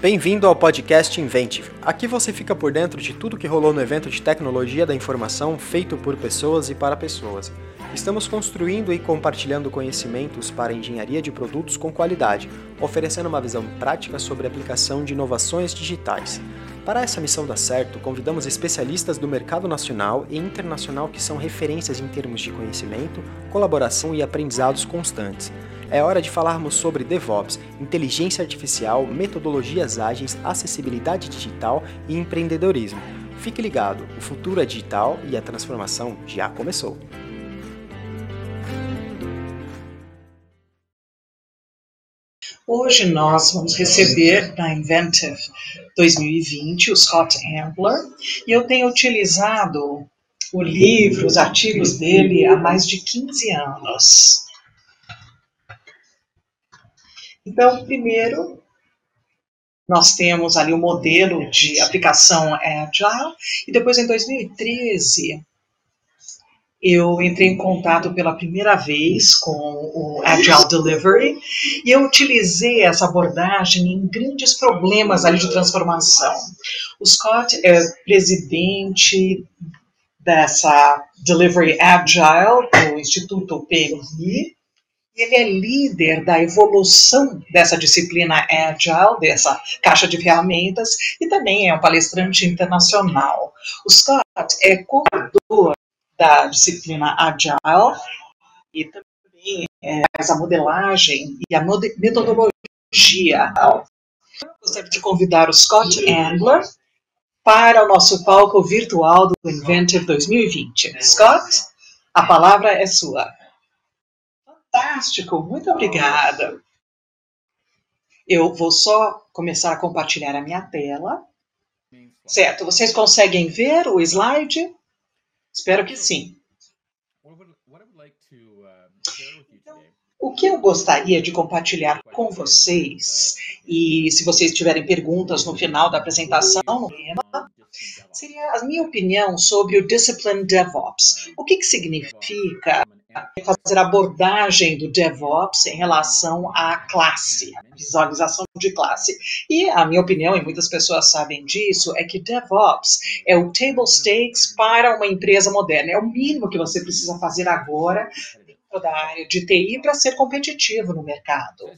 Bem-vindo ao podcast Inventive. Aqui você fica por dentro de tudo que rolou no evento de tecnologia da informação feito por pessoas e para pessoas. Estamos construindo e compartilhando conhecimentos para engenharia de produtos com qualidade, oferecendo uma visão prática sobre a aplicação de inovações digitais. Para essa missão dar certo, convidamos especialistas do mercado nacional e internacional que são referências em termos de conhecimento, colaboração e aprendizados constantes. É hora de falarmos sobre DevOps, inteligência artificial, metodologias ágeis, acessibilidade digital e empreendedorismo. Fique ligado, o futuro é digital e a transformação já começou. Hoje nós vamos receber da Inventive 2020 o Scott Ambler e eu tenho utilizado o livro, os artigos dele há mais de 15 anos. Então, primeiro, nós temos ali o modelo de aplicação Agile, e depois em 2013 eu entrei em contato pela primeira vez com o Agile Delivery e eu utilizei essa abordagem em grandes problemas ali de transformação. O Scott é presidente dessa Delivery Agile do Instituto PMI ele é líder da evolução dessa disciplina Agile, dessa caixa de ferramentas, e também é um palestrante internacional. O Scott é coordenador da disciplina Agile e também é, faz a modelagem e a metodologia. Eu gostaria de convidar o Scott Ambler para o nosso palco virtual do Inventive 2020. Scott, a palavra é sua. Fantástico, muito obrigada. Eu vou só começar a compartilhar a minha tela. Certo, vocês conseguem ver o slide? Espero que sim. Então, o que eu gostaria de compartilhar com vocês, e se vocês tiverem perguntas no final da apresentação, no tema, seria a minha opinião sobre o Discipline DevOps. O que, que significa fazer abordagem do DevOps em relação à classe, visualização de classe. E a minha opinião, e muitas pessoas sabem disso, é que DevOps é o table stakes para uma empresa moderna. É o mínimo que você precisa fazer agora dentro da área de TI para ser competitivo no mercado.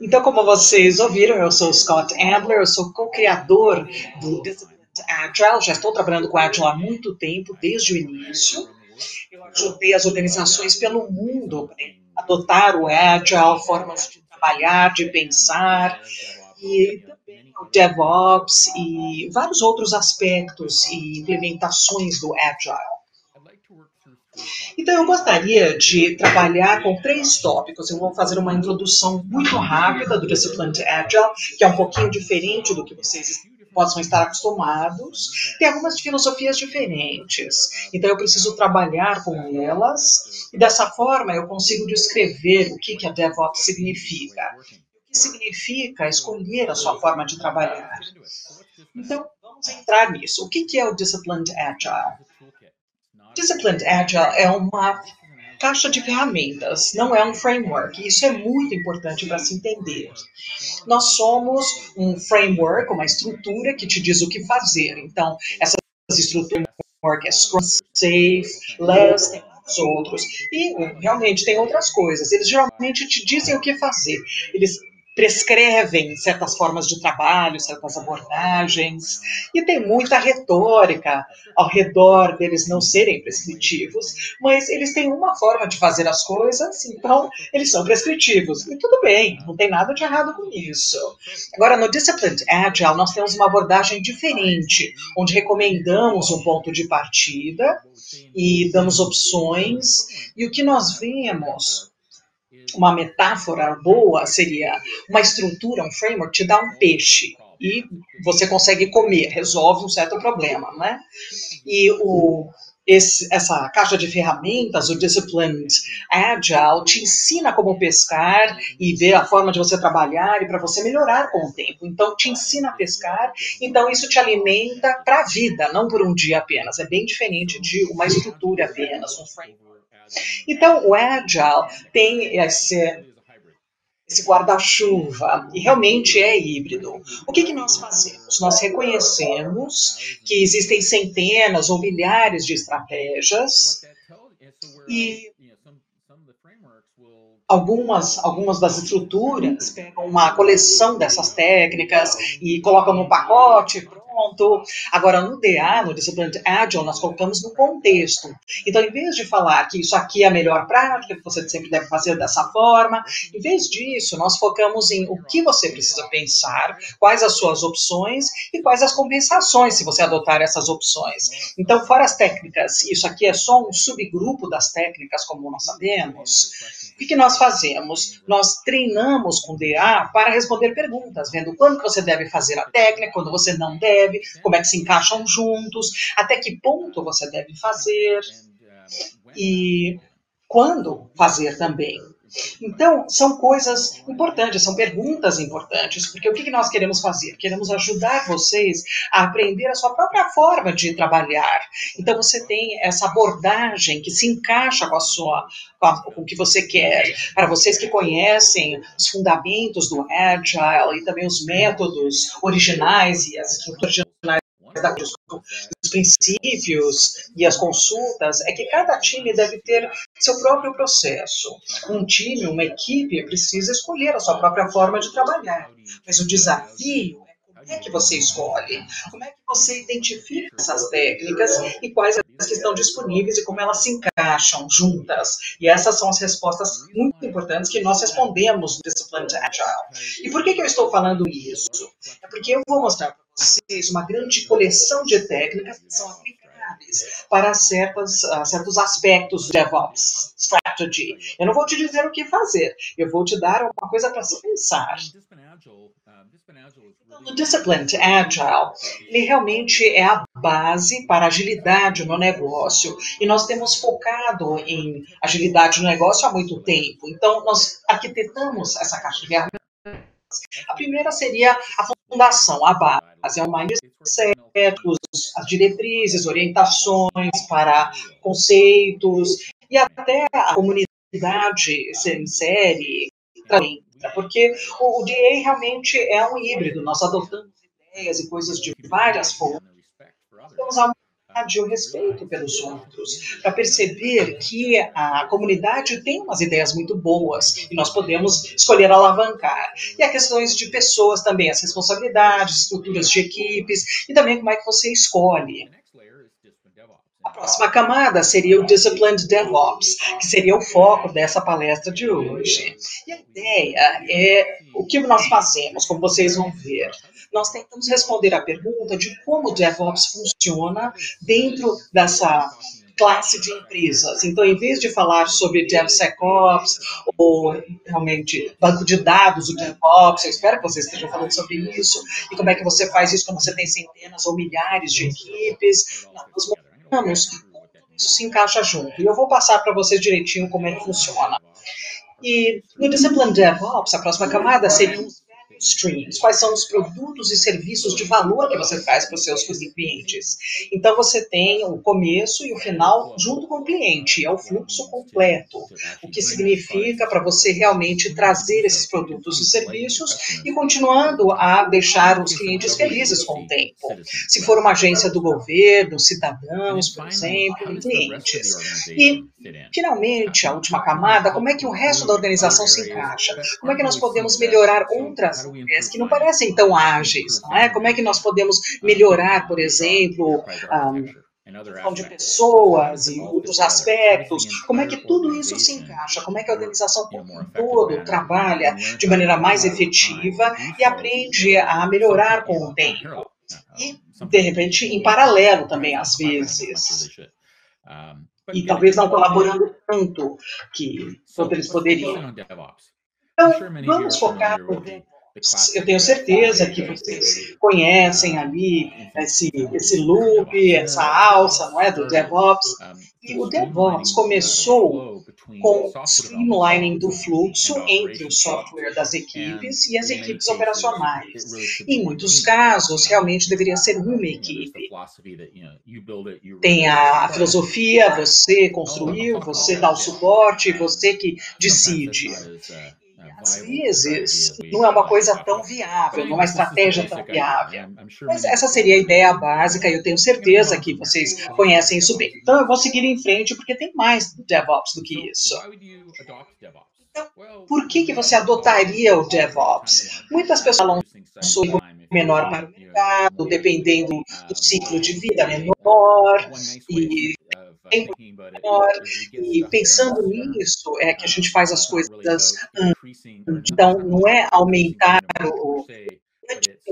Então, como vocês ouviram, eu sou Scott Ambler, eu sou co-criador do Agile, já estou trabalhando com Agile há muito tempo, desde o início. Eu ajudei as organizações pelo mundo a adotar o Agile, formas de trabalhar, de pensar, e também o DevOps e vários outros aspectos e implementações do Agile. Então, eu gostaria de trabalhar com três tópicos. Eu vou fazer uma introdução muito rápida do Disciplined Agile, que é um pouquinho diferente do que vocês possam estar acostumados, tem algumas filosofias diferentes. Então eu preciso trabalhar com elas e dessa forma eu consigo descrever o que, que a DevOps significa. O que significa escolher a sua forma de trabalhar. Então vamos entrar nisso. O que, que é o Disciplined Agile? Disciplined Agile é uma caixa de ferramentas, não é um framework. Isso é muito importante para se entender. Nós somos um framework, uma estrutura que te diz o que fazer. Então, essas estruturas framework é Scrum, Safe, Less, outros. E realmente tem outras coisas. Eles geralmente te dizem o que fazer. Eles prescrevem certas formas de trabalho, certas abordagens, e tem muita retórica ao redor deles não serem prescritivos, mas eles têm uma forma de fazer as coisas, então eles são prescritivos. E tudo bem, não tem nada de errado com isso. Agora, no Disciplined Agile, nós temos uma abordagem diferente, onde recomendamos um ponto de partida e damos opções, e o que nós vemos uma metáfora boa seria uma estrutura, um framework te dá um peixe e você consegue comer, resolve um certo problema, né? E o, esse, essa caixa de ferramentas, o Disciplined Agile, te ensina como pescar e ver a forma de você trabalhar e para você melhorar com o tempo. Então, te ensina a pescar, então isso te alimenta para a vida, não por um dia apenas. É bem diferente de uma estrutura apenas, um framework. Então, o Agile tem esse esse guarda-chuva, e realmente é híbrido. O que, que nós fazemos? Nós reconhecemos que existem centenas ou milhares de estratégias e algumas, algumas das estruturas pegam uma coleção dessas técnicas e colocam no pacote, pronto. Agora, no DA, no Disciplined Agile, nós colocamos no contexto. Então, em vez de falar que isso aqui é a melhor prática, que você sempre deve fazer dessa forma, em vez disso, nós focamos em o que você precisa pensar, quais as suas opções e quais as compensações se você adotar essas opções. Então, fora as técnicas, isso aqui é só um subgrupo das técnicas, como nós sabemos. Que, que nós fazemos? Nós treinamos com DA para responder perguntas, vendo quando você deve fazer a técnica, quando você não deve, como é que se encaixam juntos, até que ponto você deve fazer e quando fazer também. Então, são coisas importantes, são perguntas importantes, porque o que nós queremos fazer? Queremos ajudar vocês a aprender a sua própria forma de trabalhar. Então, você tem essa abordagem que se encaixa com a sua com, o que você quer. Para vocês que conhecem os fundamentos do Agile e também os métodos originais e as estruturas os princípios e as consultas é que cada time deve ter seu próprio processo. Um time, uma equipe precisa escolher a sua própria forma de trabalhar. Mas o desafio é como é que você escolhe? Como é que você identifica essas técnicas e quais as que estão disponíveis e como elas se encaixam juntas? E essas são as respostas muito importantes que nós respondemos no Disciplined Agile. E por que, que eu estou falando isso? É porque eu vou mostrar vocês uma grande coleção de técnicas que são aplicáveis para certas, uh, certos aspectos do DevOps Strategy. Eu não vou te dizer o que fazer, eu vou te dar uma coisa para se pensar. Então, o Disciplined Agile, ele realmente é a base para agilidade no negócio. E nós temos focado em agilidade no negócio há muito tempo. Então, nós arquitetamos essa caixa de ferramentas. A primeira seria a fundação, a base, é um mindset, as diretrizes, orientações para conceitos e até a comunidade insere, porque o, DA realmente é um híbrido, nós adotamos ideias e coisas de várias formas, temos a e o respeito pelos outros, para perceber que a comunidade tem umas ideias muito boas e nós podemos escolher alavancar. E há questões de pessoas também, as responsabilidades, estruturas de equipes e também como é que você escolhe. A próxima camada seria o Disciplined DevOps, que seria o foco dessa palestra de hoje. E a ideia é o que nós fazemos, como vocês vão ver nós tentamos responder a pergunta de como o DevOps funciona dentro dessa classe de empresas. Então, em vez de falar sobre DevSecOps ou realmente banco de dados, o DevOps, eu espero que vocês estejam falando sobre isso, e como é que você faz isso quando você tem centenas ou milhares de equipes, nós mostramos isso se encaixa junto. E eu vou passar para vocês direitinho como é que funciona. E no Discipline DevOps, a próxima camada seria um streams, quais são os produtos e serviços de valor que você faz para os seus clientes. Então você tem o começo e o final junto com o cliente, é o fluxo completo, o que significa para você realmente trazer esses produtos e serviços e continuando a deixar os clientes felizes com o tempo. Se for uma agência do governo, cidadãos, por exemplo, clientes. E finalmente, a última camada, como é que o resto da organização se encaixa? Como é que nós podemos melhorar outras que não parecem tão ágeis, não é? Como é que nós podemos melhorar, por exemplo, a de pessoas e outros aspectos, como é que tudo isso se encaixa, como é que a organização como um todo trabalha de maneira mais efetiva e aprende a melhorar com o tempo. E, de repente, em paralelo também, às vezes. E talvez não colaborando tanto que quanto eles poderiam. Então, vamos focar no eu tenho certeza que vocês conhecem ali esse, esse loop, essa alça, não é, do DevOps. E o DevOps começou com streamlining do fluxo entre o software das equipes e as equipes operacionais. Em muitos casos, realmente deveria ser uma equipe. Tem a filosofia, você construiu, você dá o suporte, você que decide às vezes não é uma coisa tão viável, não é uma estratégia tão viável. Mas essa seria a ideia básica e eu tenho certeza que vocês conhecem isso bem. Então eu vou seguir em frente porque tem mais DevOps do que isso. Então, por que, que você adotaria o DevOps? Muitas pessoas falam sobre menor para o mercado, dependendo do ciclo de vida menor e menor. E pensando nisso, é que a gente faz as coisas. Então, não é aumentar o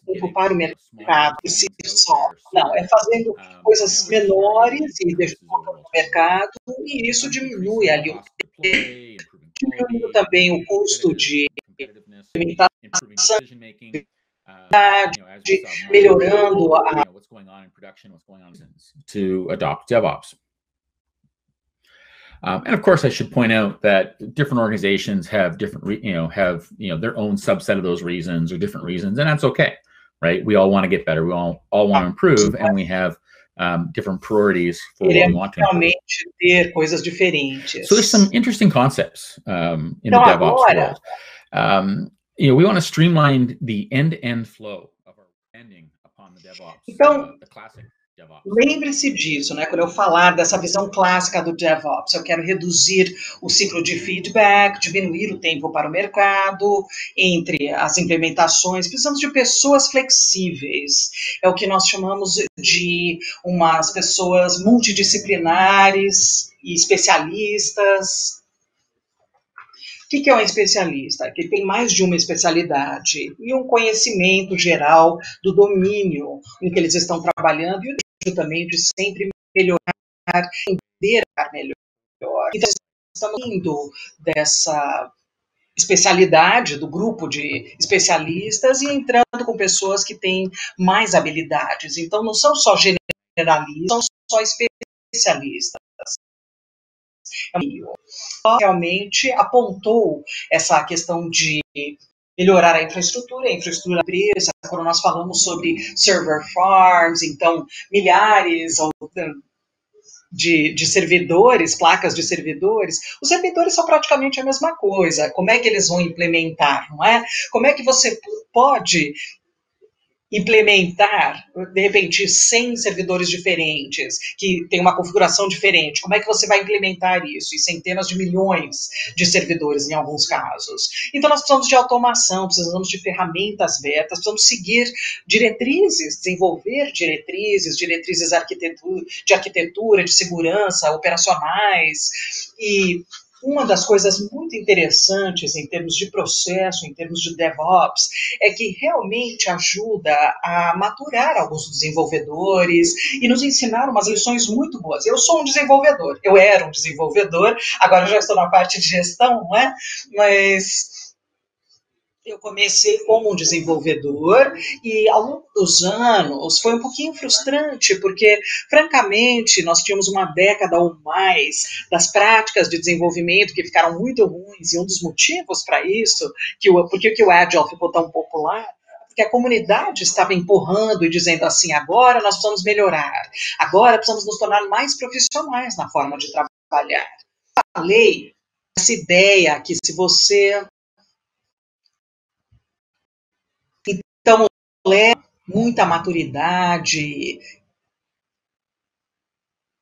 tempo para o mercado por si só. Não, é fazendo coisas menores e deixando no mercado, e isso diminui ali o diminuindo também o custo de implementação, melhorando a to adopt DevOps. Um, and of course, I should point out that different organizations have different, you know, have you know their own subset of those reasons or different reasons, and that's okay, right? We all want to get better. We all all want to improve, and we have um, different priorities for what we want to realmente ter coisas diferentes. So there's some interesting concepts um, in então, the DevOps agora, world. Um, you know, we want to streamline the end-to-end flow of our ending upon the DevOps. Então, uh, the classic Lembre-se disso, né? Quando eu falar dessa visão clássica do DevOps, eu quero reduzir o ciclo de feedback, diminuir o tempo para o mercado, entre as implementações. Precisamos de pessoas flexíveis. É o que nós chamamos de umas pessoas multidisciplinares e especialistas o que é um especialista? Que tem mais de uma especialidade e um conhecimento geral do domínio em que eles estão trabalhando e também de sempre melhorar, entender melhor. Então, estamos indo dessa especialidade do grupo de especialistas e entrando com pessoas que têm mais habilidades. Então, não são só generalistas, são só especialistas realmente apontou essa questão de melhorar a infraestrutura, a infraestrutura da empresa, quando nós falamos sobre server farms, então milhares de, de, servidores, placas de servidores, os servidores são praticamente a mesma coisa. Como é que eles vão implementar, não é? Como é que você pode implementar, de repente, 100 servidores diferentes, que tem uma configuração diferente, como é que você vai implementar isso? E centenas de milhões de servidores, em alguns casos. Então, nós precisamos de automação, precisamos de ferramentas abertas, precisamos seguir diretrizes, desenvolver diretrizes, diretrizes de arquitetura, de segurança, operacionais, e uma das coisas muito interessantes em termos de processo, em termos de DevOps, é que realmente ajuda a maturar alguns desenvolvedores e nos ensinar umas lições muito boas. Eu sou um desenvolvedor, eu era um desenvolvedor, agora já estou na parte de gestão, não é? Mas eu comecei como um desenvolvedor e ao longo dos anos foi um pouquinho frustrante, porque, francamente, nós tínhamos uma década ou mais das práticas de desenvolvimento que ficaram muito ruins, e um dos motivos para isso, que o, porque que o Agile ficou tão popular, porque a comunidade estava empurrando e dizendo assim: agora nós precisamos melhorar, agora precisamos nos tornar mais profissionais na forma de trabalhar. Falei essa ideia que se você Então, leva muita maturidade,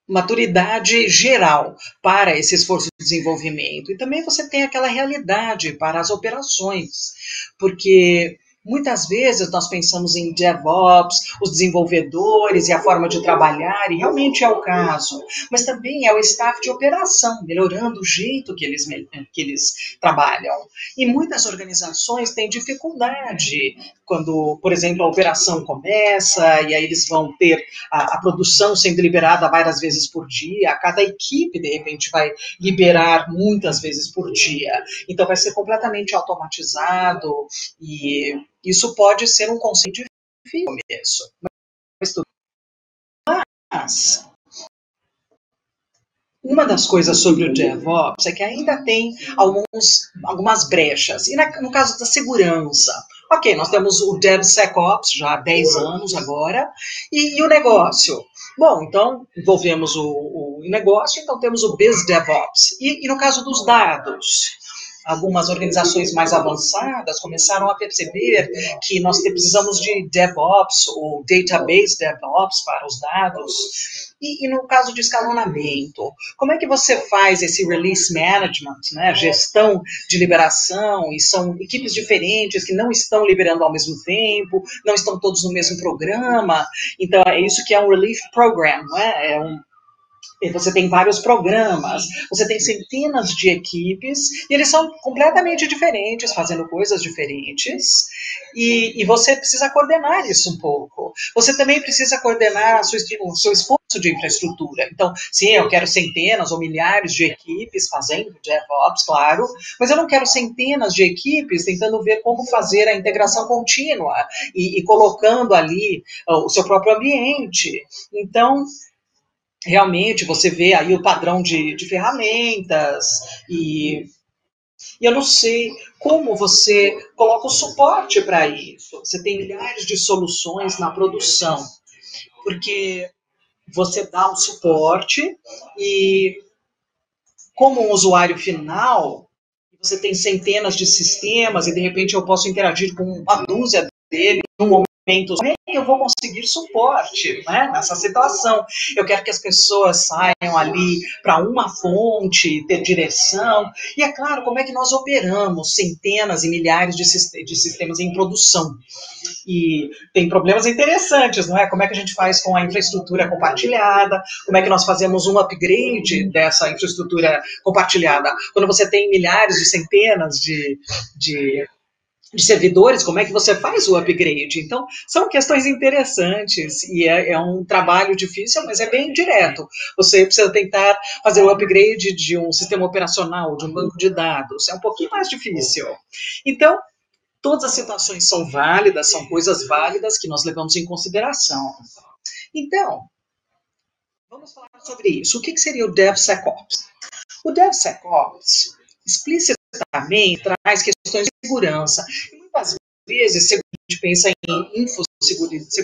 maturidade geral para esse esforço de desenvolvimento. E também você tem aquela realidade para as operações, porque Muitas vezes nós pensamos em DevOps, os desenvolvedores e a forma de trabalhar, e realmente é o caso, mas também é o staff de operação, melhorando o jeito que eles, que eles trabalham. E muitas organizações têm dificuldade quando, por exemplo, a operação começa e aí eles vão ter a, a produção sendo liberada várias vezes por dia, cada equipe, de repente, vai liberar muitas vezes por dia. Então, vai ser completamente automatizado e isso pode ser um conceito difícil no começo. Mas, uma das coisas sobre o DevOps é que ainda tem alguns, algumas brechas. E na, no caso da segurança, ok, nós temos o DevSecOps já há 10 anos agora, e, e o negócio? Bom, então envolvemos o, o negócio, então temos o BizDevOps. E, e no caso dos dados, algumas organizações mais avançadas começaram a perceber que nós precisamos de DevOps ou Database DevOps para os dados. E, e, no caso de escalonamento, como é que você faz esse release management, né, gestão de liberação, e são equipes diferentes que não estão liberando ao mesmo tempo, não estão todos no mesmo programa, então é isso que é um relief program, não é? é um, você tem vários programas, você tem centenas de equipes, e eles são completamente diferentes, fazendo coisas diferentes, e, e você precisa coordenar isso um pouco. Você também precisa coordenar sua, o seu esforço de infraestrutura. Então, sim, eu quero centenas ou milhares de equipes fazendo DevOps, claro, mas eu não quero centenas de equipes tentando ver como fazer a integração contínua e, e colocando ali uh, o seu próprio ambiente. Então, realmente você vê aí o padrão de, de ferramentas e, e eu não sei como você coloca o suporte para isso. Você tem milhares de soluções na produção, porque você dá um suporte e como um usuário final, você tem centenas de sistemas e de repente eu posso interagir com uma dúzia dele num momento eu vou conseguir suporte né, nessa situação. Eu quero que as pessoas saiam ali para uma fonte, ter direção. E é claro, como é que nós operamos centenas e milhares de, de sistemas em produção? E tem problemas interessantes, não é? Como é que a gente faz com a infraestrutura compartilhada? Como é que nós fazemos um upgrade dessa infraestrutura compartilhada? Quando você tem milhares de centenas de, de de servidores, como é que você faz o upgrade? Então, são questões interessantes e é, é, um trabalho difícil, mas é bem direto. Você precisa tentar fazer o upgrade de um sistema operacional, de um banco de dados, é um pouquinho mais difícil. Então, todas as situações são válidas, são coisas válidas que nós levamos em consideração. Então, vamos falar sobre isso. O que seria o DevSecOps? O DevSecOps explicitamente traz questões de segurança. E muitas vezes, a gente pensa em infosegurança,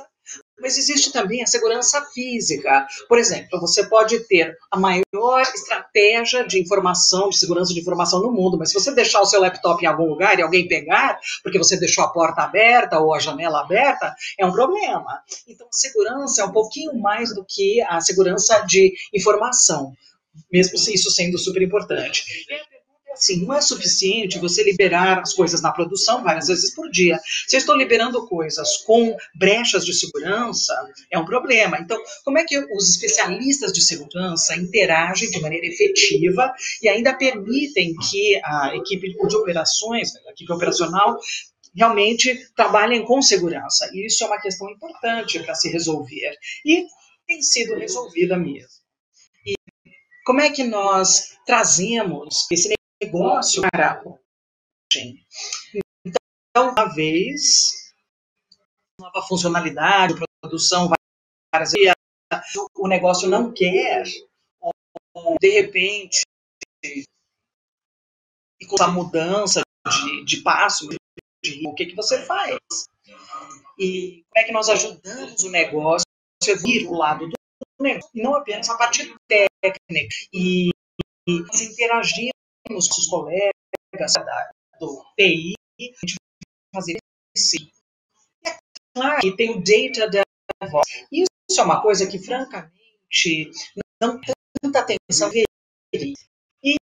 mas existe também a segurança física. Por exemplo, você pode ter a maior estratégia de informação, de segurança de informação no mundo, mas se você deixar o seu laptop em algum lugar e alguém pegar, porque você deixou a porta aberta ou a janela aberta, é um problema. Então, segurança é um pouquinho mais do que a segurança de informação, mesmo isso sendo super importante. E Assim, não é suficiente você liberar as coisas na produção várias vezes por dia. Se eu estou liberando coisas com brechas de segurança, é um problema. Então, como é que os especialistas de segurança interagem de maneira efetiva e ainda permitem que a equipe de operações, a equipe operacional, realmente trabalhem com segurança? Isso é uma questão importante para se resolver. E tem sido resolvida mesmo. E como é que nós trazemos esse negócio para Então, uma vez, nova funcionalidade, produção, várias o negócio não quer, ou de repente, com a mudança de, de passo, de, o que, que você faz? E como é que nós ajudamos o negócio a vir o lado do negócio, e não apenas a parte técnica, e, e interagir com os nossos colegas do TI, a gente fazer isso. E é claro que tem o data DevOps. Isso é uma coisa que, francamente, não tem tanta atenção E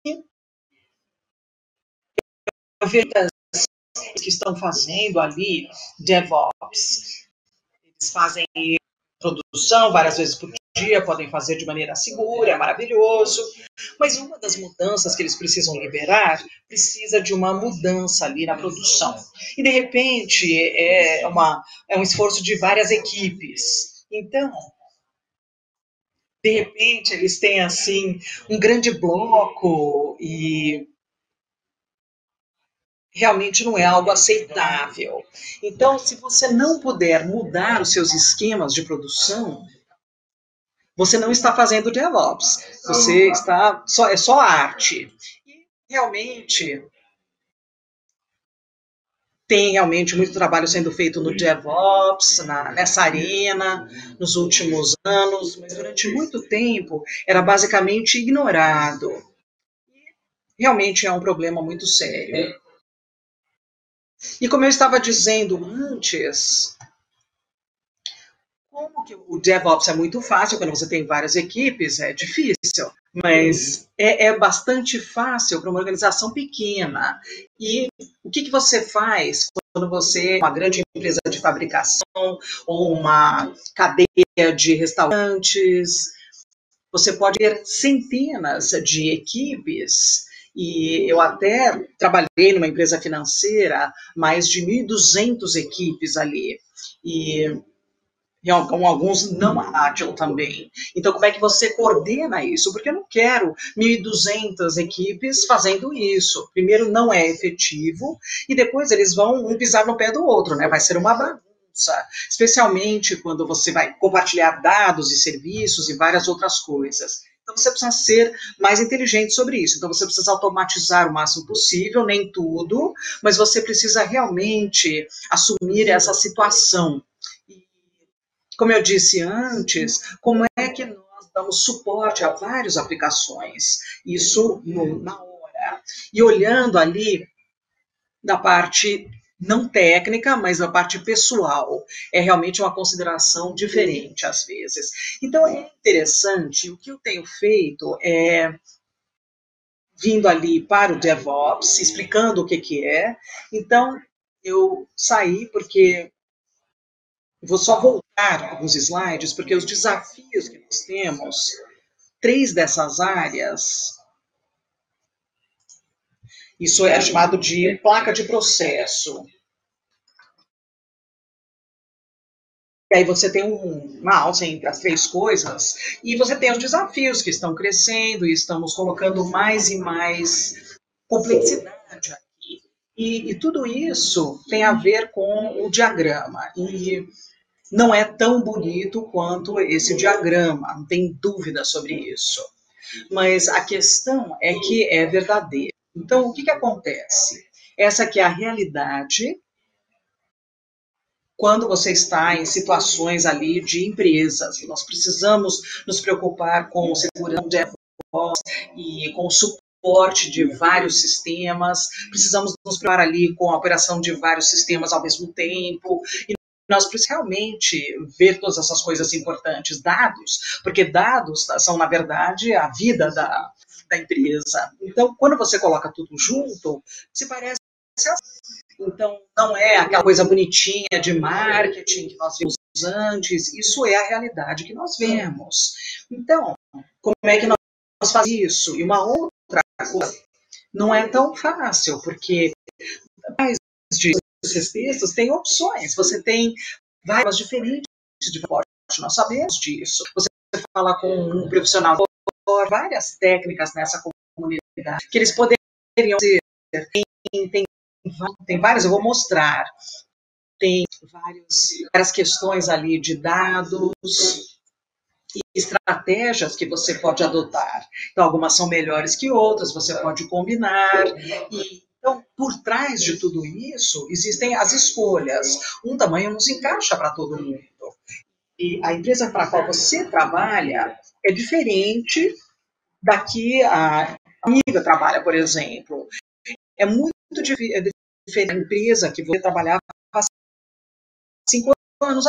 eu vejo que estão fazendo ali DevOps. Eles fazem produção várias vezes por dia, podem fazer de maneira segura, é maravilhoso. Mas uma das mudanças que eles precisam liberar precisa de uma mudança ali na produção. E de repente é, uma, é um esforço de várias equipes. Então, de repente eles têm assim um grande bloco e realmente não é algo aceitável. Então, se você não puder mudar os seus esquemas de produção, você não está fazendo DevOps. Você está só é só arte. E realmente tem realmente muito trabalho sendo feito no DevOps, na, nessa arena, nos últimos anos, mas durante muito tempo era basicamente ignorado. realmente é um problema muito sério. E como eu estava dizendo antes, como que o DevOps é muito fácil, quando você tem várias equipes, é difícil, mas é, é bastante fácil para uma organização pequena. E o que, que você faz quando você é uma grande empresa de fabricação ou uma cadeia de restaurantes? Você pode ter centenas de equipes e eu até trabalhei numa empresa financeira, mais de 1.200 equipes ali. E com alguns não ágil também. Então, como é que você coordena isso? Porque eu não quero 1.200 equipes fazendo isso. Primeiro, não é efetivo, e depois eles vão um pisar no pé do outro, né? Vai ser uma bagunça. Especialmente quando você vai compartilhar dados e serviços e várias outras coisas. Então você precisa ser mais inteligente sobre isso. Então você precisa automatizar o máximo possível, nem tudo, mas você precisa realmente assumir essa situação. E, como eu disse antes, como é que nós damos suporte a várias aplicações? Isso no, na hora. E olhando ali da parte não técnica, mas a parte pessoal. É realmente uma consideração diferente às vezes. Então é interessante, o que eu tenho feito é vindo ali para o DevOps, explicando o que, que é. Então, eu saí porque vou só voltar alguns slides, porque os desafios que nós temos, três dessas áreas, isso é chamado de placa de processo. E aí você tem um, uma alça entre as três coisas, e você tem os desafios que estão crescendo e estamos colocando mais e mais complexidade aqui. E, e tudo isso tem a ver com o diagrama. E não é tão bonito quanto esse diagrama, não tem dúvida sobre isso. Mas a questão é que é verdadeiro. Então, o que, que acontece? Essa aqui é a realidade quando você está em situações ali de empresas. Nós precisamos nos preocupar com segurança e com o suporte de vários sistemas, precisamos nos preocupar ali com a operação de vários sistemas ao mesmo tempo, e nós precisamos realmente ver todas essas coisas importantes, dados, porque dados são, na verdade, a vida da, da empresa. Então, quando você coloca tudo junto, se parece então, não é aquela coisa bonitinha de marketing que nós vimos antes, isso é a realidade que nós vemos. Então, como é que nós fazemos isso? E uma outra coisa, não é tão fácil, porque mais de esses textos tem opções, você tem várias diferentes de reporte, nós sabemos disso. Você fala com um profissional várias técnicas nessa comunidade que eles poderiam ser. Tem, tem, tem várias, eu vou mostrar. Tem várias questões ali de dados e estratégias que você pode adotar. Então, algumas são melhores que outras, você pode combinar. E, então, por trás de tudo isso, existem as escolhas. Um tamanho não se encaixa para todo mundo. E a empresa para a qual você trabalha é diferente daqui a amiga trabalha, por exemplo. É muito é diferente da empresa que você trabalhava há cinco anos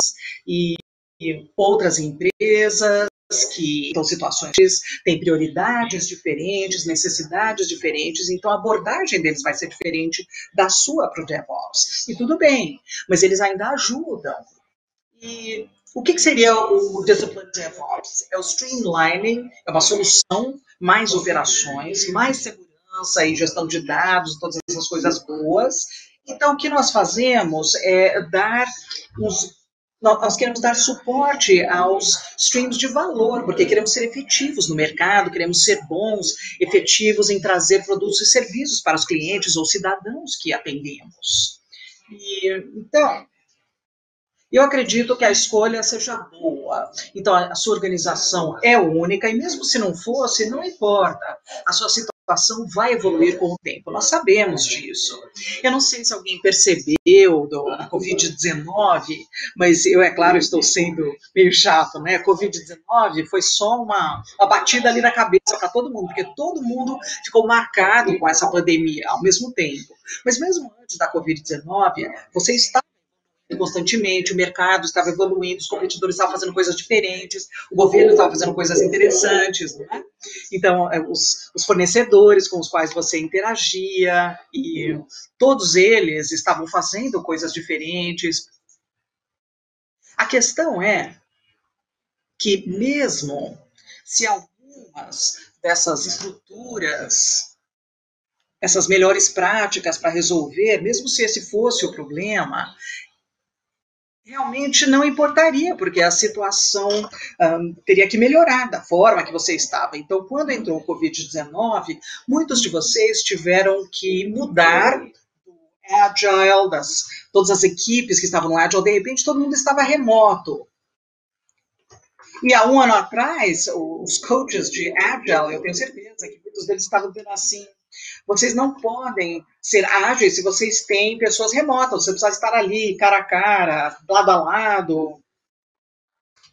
e, e outras empresas que são situações têm prioridades diferentes, necessidades diferentes, então a abordagem deles vai ser diferente da sua para o DevOps. E tudo bem, mas eles ainda ajudam. E o que, que seria o Discipline DevOps? É o streamlining, é uma solução, mais operações, mais segurança e gestão de dados, todas essas coisas boas. Então, o que nós fazemos é dar os nós queremos dar suporte aos streams de valor, porque queremos ser efetivos no mercado, queremos ser bons, efetivos em trazer produtos e serviços para os clientes ou cidadãos que atendemos. E, então, eu acredito que a escolha seja boa. Então, a sua organização é única, e mesmo se não fosse, não importa. A sua situação vai evoluir com o tempo. Nós sabemos disso. Eu não sei se alguém percebeu da Covid-19, mas eu, é claro, estou sendo meio chato, né? Covid-19 foi só uma, uma batida ali na cabeça para todo mundo, porque todo mundo ficou marcado com essa pandemia ao mesmo tempo. Mas mesmo antes da Covid-19, você está constantemente, o mercado estava evoluindo, os competidores estavam fazendo coisas diferentes, o governo estava fazendo coisas interessantes, né? Então, é, os, os, fornecedores com os quais você interagia, e todos eles estavam fazendo coisas diferentes. A questão é que, mesmo se algumas dessas estruturas essas melhores práticas para resolver, mesmo se esse fosse o problema, realmente não importaria, porque a situação um, teria que melhorar da forma que você estava. Então, quando entrou o Covid-19, muitos de vocês tiveram que mudar do Agile, das, todas as equipes que estavam no Agile, de repente todo mundo estava remoto. E há um ano atrás, os coaches de Agile, eu tenho certeza que muitos deles estavam dizendo assim, vocês não podem ser ágeis se vocês têm pessoas remotas. Você precisa estar ali, cara a cara, lado a lado.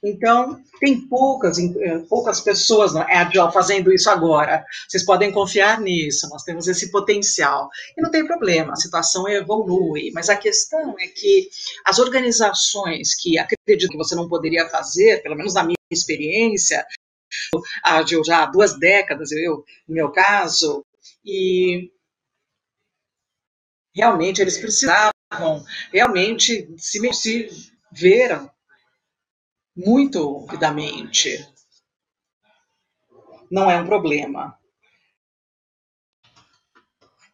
Então, tem poucas, eh, poucas pessoas no Agile fazendo isso agora. Vocês podem confiar nisso, nós temos esse potencial. E não tem problema, a situação evolui. Mas a questão é que as organizações que acreditam que você não poderia fazer, pelo menos na minha experiência, Agile já há duas décadas, eu, no meu caso, e realmente eles precisavam realmente se, se ver muito rapidamente. Não é um problema.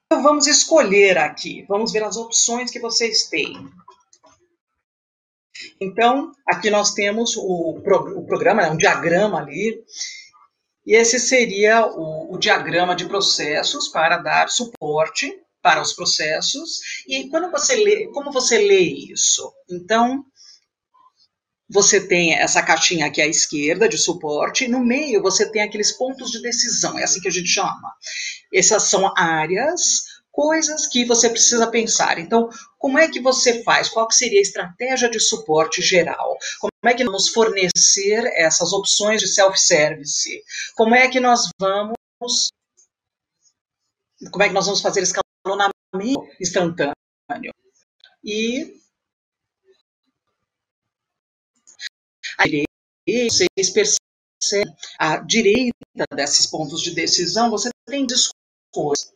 Então, vamos escolher aqui, vamos ver as opções que vocês têm. Então, aqui nós temos o, o programa, é um diagrama ali, e esse seria o, o diagrama de processos para dar suporte para os processos. E quando você lê, como você lê isso? Então, você tem essa caixinha aqui à esquerda de suporte, e no meio você tem aqueles pontos de decisão, é assim que a gente chama. Essas são áreas coisas que você precisa pensar. Então, como é que você faz? Qual seria a estratégia de suporte geral? Como é que vamos fornecer essas opções de self-service? Como é que nós vamos como é que nós vamos fazer escalonamento instantâneo? E a direita, vocês percebem a direita desses pontos de decisão, você tem escolhas.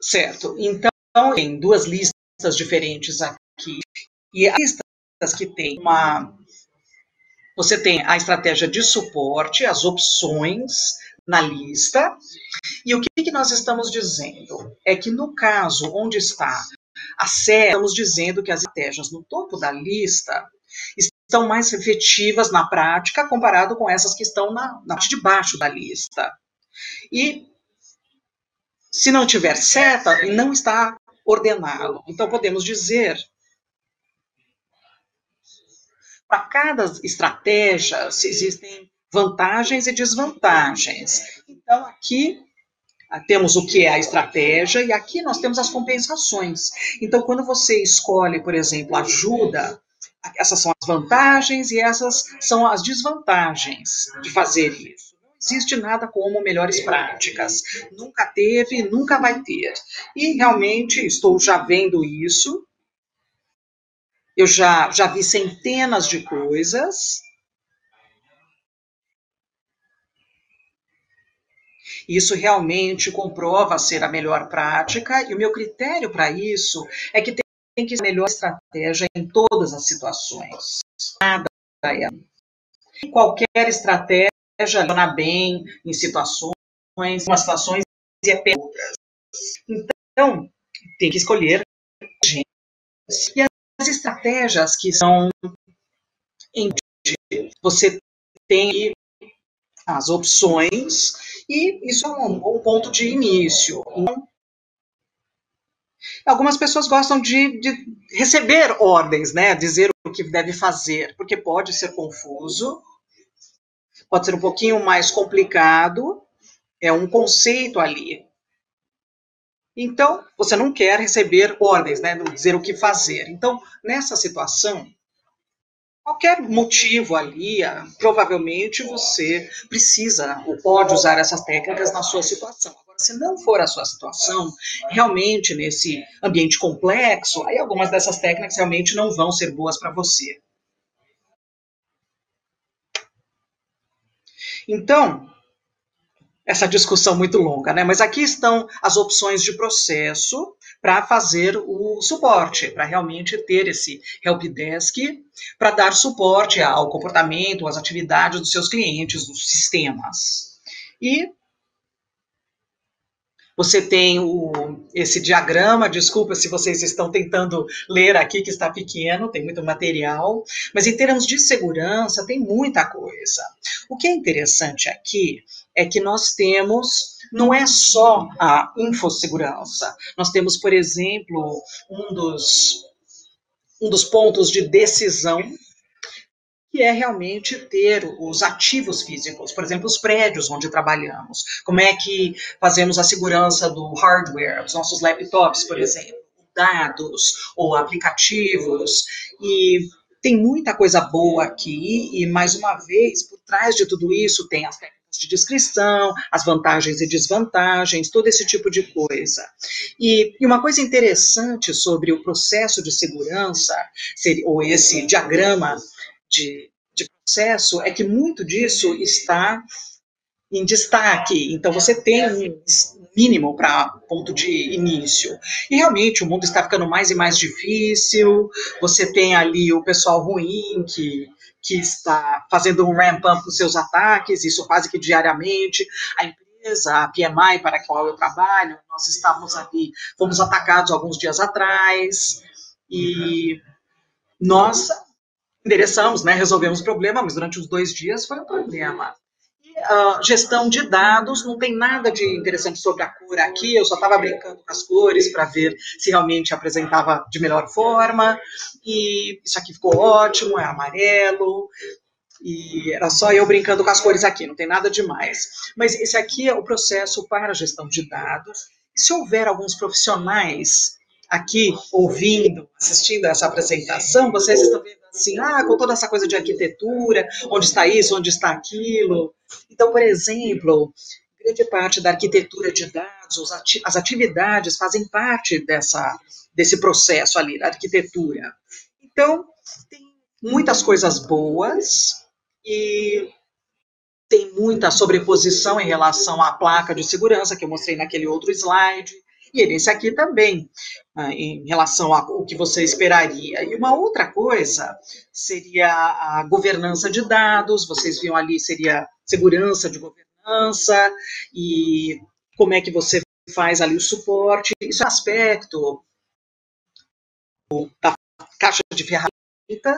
Certo. Então, tem duas listas diferentes aqui. E as listas que tem uma. Você tem a estratégia de suporte, as opções na lista. E o que, que nós estamos dizendo? É que no caso onde está a série, estamos dizendo que as estratégias no topo da lista estão mais efetivas na prática comparado com essas que estão na, na parte de baixo da lista. E se não tiver seta, não está ordenado. Então, podemos dizer, para cada estratégia existem vantagens e desvantagens. Então, aqui ah, temos o que é a estratégia e aqui nós temos as compensações. Então, quando você escolhe, por exemplo, ajuda, essas são as vantagens e essas são as desvantagens de fazer isso existe nada como melhores práticas. Nunca teve, nunca vai ter. E realmente estou já vendo isso. Eu já, já vi centenas de coisas. Isso realmente comprova ser a melhor prática, e o meu critério para isso é que tem que ser a melhor estratégia em todas as situações. Nada é. Qualquer estratégia funciona bem em situações, em situações e é outras. Então, tem que escolher gente. E as estratégias que são em você tem as opções e isso é um bom ponto de início. Então, algumas pessoas gostam de, de receber ordens, né, dizer o que deve fazer, porque pode ser confuso pode ser um pouquinho mais complicado, é um conceito ali. Então, você não quer receber ordens, né, dizer o que fazer. Então, nessa situação, qualquer motivo ali, ah, provavelmente você precisa ou pode usar essas técnicas na sua situação. Agora, se não for a sua situação, realmente nesse ambiente complexo, aí algumas dessas técnicas realmente não vão ser boas para você. Então, essa discussão muito longa, né? Mas aqui estão as opções de processo para fazer o suporte, para realmente ter esse helpdesk para dar suporte ao comportamento, às atividades dos seus clientes, dos sistemas. E você tem o, esse diagrama, desculpa se vocês estão tentando ler aqui, que está pequeno, tem muito material, mas em termos de segurança, tem muita coisa. O que é interessante aqui é que nós temos, não é só a infossegurança, nós temos, por exemplo, um dos, um dos pontos de decisão que é realmente ter os ativos físicos, por exemplo, os prédios onde trabalhamos, como é que fazemos a segurança do hardware, dos nossos laptops, por exemplo, dados ou aplicativos, e tem muita coisa boa aqui, e mais uma vez, por trás de tudo isso tem as técnicas de descrição, as vantagens e desvantagens, todo esse tipo de coisa. E, e uma coisa interessante sobre o processo de segurança, ou esse diagrama de, de processo é que muito disso está em destaque. Então, você tem um mínimo para ponto de início. E realmente o mundo está ficando mais e mais difícil. Você tem ali o pessoal ruim que, que está fazendo um ramp-up dos seus ataques, isso quase que diariamente. A empresa, a PMI para a qual eu trabalho, nós estávamos ali, fomos atacados alguns dias atrás. E nós endereçamos, né, resolvemos o problema, mas durante os dois dias foi um problema. Uh, gestão de dados, não tem nada de interessante sobre a cor aqui, eu só estava brincando com as cores para ver se realmente apresentava de melhor forma, e isso aqui ficou ótimo, é amarelo, e era só eu brincando com as cores aqui, não tem nada demais. Mas esse aqui é o processo para gestão de dados. E se houver alguns profissionais aqui ouvindo, assistindo essa apresentação, vocês estão vendo assim, ah, com toda essa coisa de arquitetura, onde está isso, onde está aquilo. Então, por exemplo, grande parte da arquitetura de dados, as atividades fazem parte dessa, desse processo ali, da arquitetura. Então, tem muitas coisas boas e tem muita sobreposição em relação à placa de segurança que eu mostrei naquele outro slide e nesse aqui também, ah, em relação ao que você esperaria. E uma outra coisa seria a governança de dados, vocês viam ali, seria segurança de governança, e como é que você faz ali o suporte, isso é aspecto da caixa de ferramentas,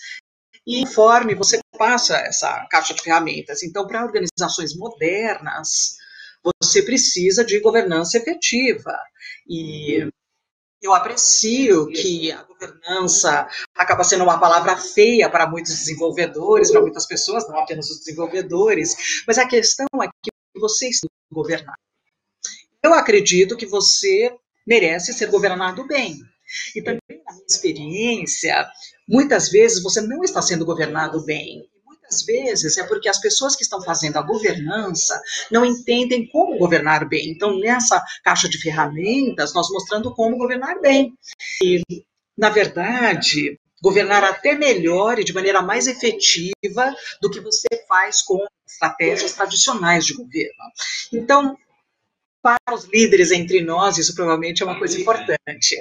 e conforme você passa essa caixa de ferramentas. Então, para organizações modernas, você precisa de governança efetiva. E eu aprecio que a governança acaba sendo uma palavra feia para muitos desenvolvedores, para muitas pessoas, não apenas os desenvolvedores, mas a questão é que você está governar. Eu acredito que você merece ser governado bem. E também, na minha experiência, muitas vezes você não está sendo governado bem muitas vezes é porque as pessoas que estão fazendo a governança não entendem como governar bem. Então, nessa caixa de ferramentas, nós mostrando como governar bem. E, na verdade, governar até melhor e de maneira mais efetiva do que você faz com estratégias tradicionais de governo. Então, para os líderes entre nós, isso provavelmente é uma coisa importante.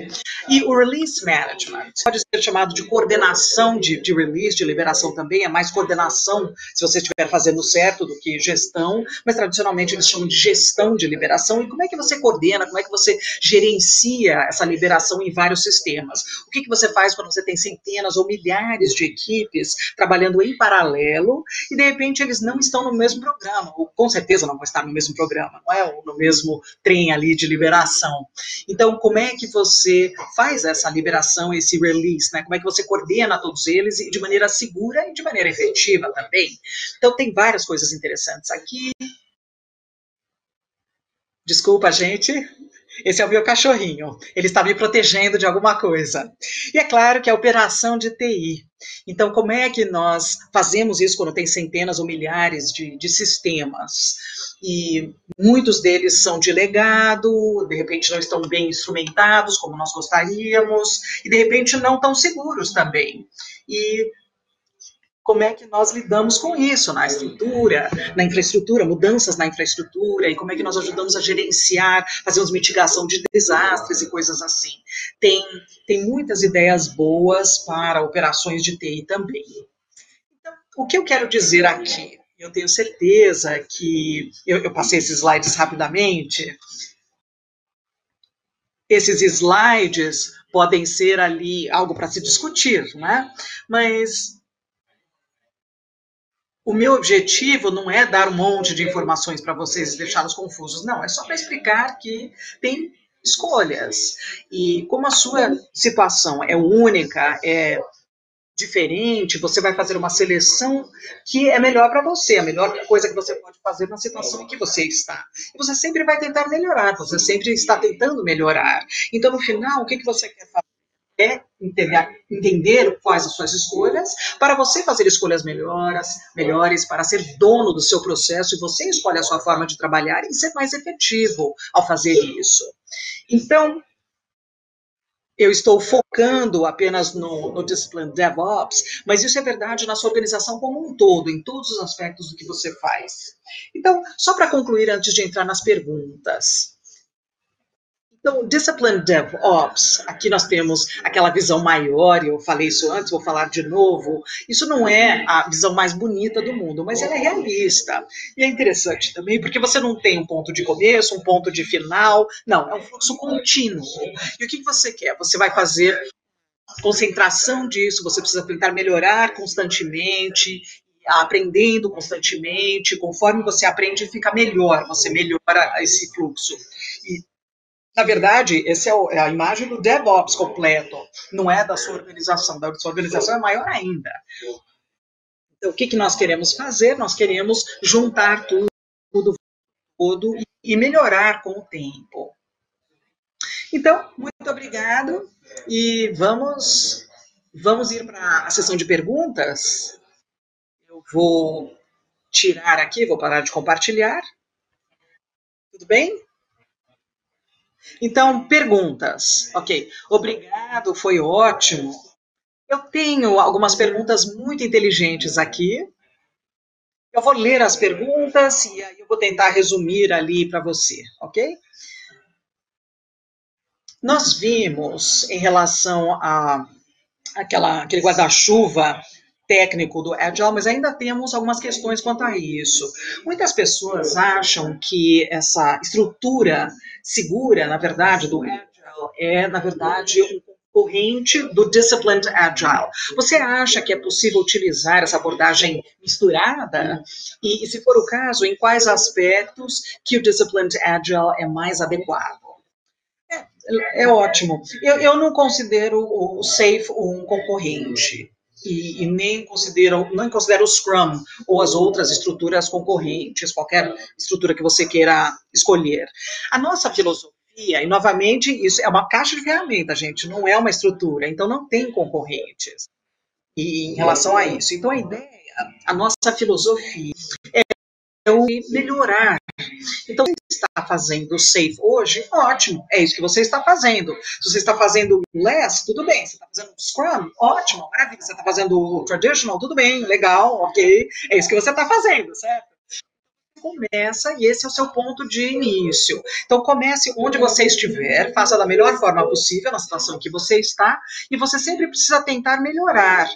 E o release management pode ser chamado de coordenação de, de release, de liberação também, é mais coordenação se você estiver fazendo certo do que gestão, mas tradicionalmente eles chamam de gestão de liberação. E como é que você coordena, como é que você gerencia essa liberação em vários sistemas? O que, que você faz quando você tem centenas ou milhares de equipes trabalhando em paralelo e de repente eles não estão no mesmo programa, ou com certeza não vão estar no mesmo programa, não é? Ou no mesmo trem ali de liberação. Então, como é que você faz essa liberação, esse release, né? Como é que você coordena todos eles de maneira segura e de maneira efetiva também? Então, tem várias coisas interessantes aqui. Desculpa, gente. Esse é o meu cachorrinho. Ele está me protegendo de alguma coisa. E é claro que é operação de TI. Então, como é que nós fazemos isso quando tem centenas ou milhares de, de sistemas? E muitos deles são de legado, de repente não estão bem instrumentados como nós gostaríamos, e de repente não tão seguros também. E como é que nós lidamos com isso na estrutura, na infraestrutura, mudanças na infraestrutura, e como é que nós ajudamos a gerenciar, fazemos mitigação de desastres e coisas assim. Tem, tem muitas ideias boas para operações de TI também. Então, o que eu quero dizer aqui? Eu tenho certeza que eu, eu passei esses slides rapidamente. Esses slides podem ser ali algo para se discutir, né? Mas o meu objetivo não é dar um monte de informações para vocês e deixá-los confusos, não, é só para explicar que tem escolhas. E como a sua situação é única, é diferente, você vai fazer uma seleção que é melhor para você, a melhor coisa que você pode fazer na situação em que você está. Você sempre vai tentar melhorar, você sempre está tentando melhorar. Então, no final, o que, que você quer fazer? É entender, entender quais as suas escolhas, para você fazer escolhas melhores, melhores, para ser dono do seu processo e você escolhe a sua forma de trabalhar e ser mais efetivo ao fazer isso. Então, eu estou focando apenas no, no discipline DevOps, mas isso é verdade na sua organização como um todo, em todos os aspectos do que você faz. Então, só para concluir, antes de entrar nas perguntas, então, Discipline DevOps, aqui nós temos aquela visão maior, eu falei isso antes, vou falar de novo. Isso não é a visão mais bonita do mundo, mas ela é realista. E é interessante também, porque você não tem um ponto de começo, um ponto de final, não, é um fluxo contínuo. E o que você quer? Você vai fazer concentração disso, você precisa tentar melhorar constantemente, aprendendo constantemente, conforme você aprende, fica melhor, você melhora esse fluxo. E na verdade, essa é, é a imagem do DevOps completo, não é da sua organização. Da sua organização é maior ainda. Então, o que, que nós queremos fazer? Nós queremos juntar tudo, tudo, tudo e melhorar com o tempo. Então, muito obrigado e vamos, vamos ir para a sessão de perguntas. Eu vou tirar aqui, vou parar de compartilhar. Tudo bem? Então, perguntas. Ok, obrigado, foi ótimo. Eu tenho algumas perguntas muito inteligentes aqui. Eu vou ler as perguntas e aí eu vou tentar resumir ali para você, ok? Nós vimos em relação a aquela, aquele guarda-chuva técnico do Agile, mas ainda temos algumas questões quanto a isso. Muitas pessoas acham que essa estrutura segura, na verdade, do Agile é, na verdade, um concorrente do Disciplined Agile. Você acha que é possível utilizar essa abordagem misturada? E, e se for o caso, em quais aspectos que o Disciplined Agile é mais adequado? É, é ótimo. Eu, eu não considero o SAFe um concorrente e, e, nem consideram, não considera o Scrum ou as outras estruturas concorrentes, qualquer estrutura que você queira escolher. A nossa filosofia, e novamente, isso é uma caixa de ferramentas, gente, não é uma estrutura, então não tem concorrentes e, em relação a isso. Então a ideia, a nossa filosofia é melhorar. Então, você está fazendo safe hoje, ótimo, é isso que você está fazendo. Se você está fazendo less, tudo bem. Você está fazendo scrum, ótimo, maravilha. Você está fazendo traditional, tudo bem, legal, ok. É isso que você está fazendo, certo? Começa e esse é o seu ponto de início. Então comece onde você estiver, faça da melhor forma possível na situação que você está e você sempre precisa tentar melhorar.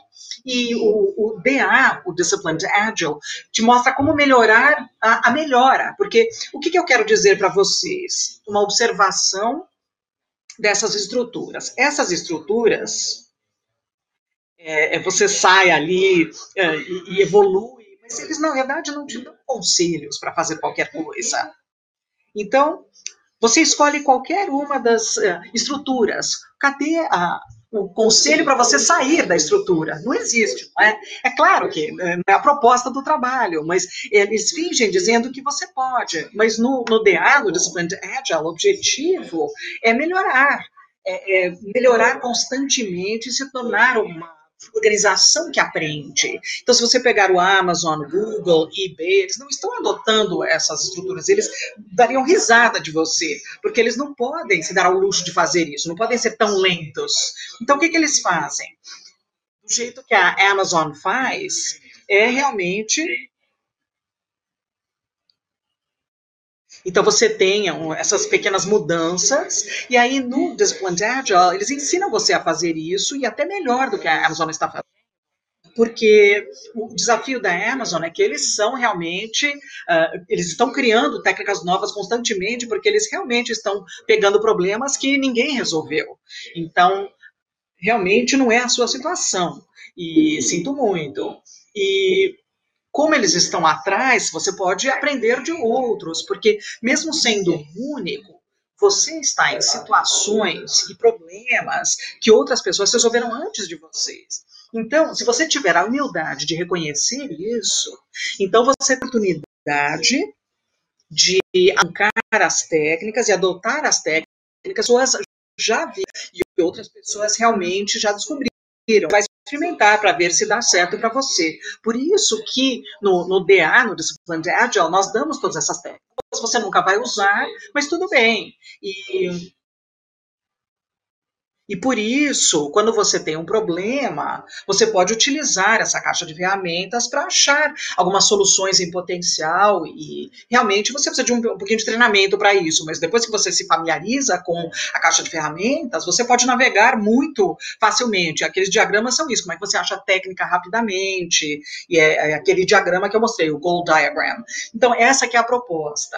E o, o DA, o Disciplined Agile, te mostra como melhorar a, a melhora. Porque o que, que eu quero dizer para vocês? Uma observação dessas estruturas. Essas estruturas, é, é você sai ali é, e, e evolui, eles, na verdade, não te dão conselhos para fazer qualquer coisa. Então, você escolhe qualquer uma das uh, estruturas. Cadê a, o conselho para você sair da estrutura. Não existe, não é? É claro que é, não é a proposta do trabalho, mas eles fingem dizendo que você pode. Mas no, no DA, no Disciplined Agile, o objetivo é melhorar. É, é melhorar constantemente e se tornar uma organização que aprende. Então, se você pegar o Amazon, o Google, eBay, eles não estão adotando essas estruturas, eles dariam risada de você, porque eles não podem se dar ao luxo de fazer isso, não podem ser tão lentos. Então, o que, que eles fazem? Do jeito que a Amazon faz, é realmente Então você tem essas pequenas mudanças, e aí no Disciplined Agile, eles ensinam você a fazer isso, e até melhor do que a Amazon está fazendo. Porque o desafio da Amazon é que eles são realmente, uh, eles estão criando técnicas novas constantemente, porque eles realmente estão pegando problemas que ninguém resolveu. Então, realmente não é a sua situação. E sinto muito. E como eles estão atrás, você pode aprender de outros, porque mesmo sendo único, você está em situações e problemas que outras pessoas resolveram antes de vocês. Então, se você tiver a humildade de reconhecer isso, então você tem a oportunidade de arrancar as técnicas e adotar as técnicas que as pessoas já viram e outras pessoas realmente já descobriram. Vai experimentar para ver se dá certo para você. Por isso que no, no DA, no Discipline Agile, nós damos todas essas técnicas. Você nunca vai usar, mas tudo bem. E e por isso, quando você tem um problema, você pode utilizar essa caixa de ferramentas para achar algumas soluções em potencial e realmente você precisa de um, um pouquinho de treinamento para isso, mas depois que você se familiariza com a caixa de ferramentas, você pode navegar muito facilmente. Aqueles diagramas são isso, como é que você acha a técnica rapidamente, e é, é aquele diagrama que eu mostrei, o goal diagram. Então, essa que é a proposta.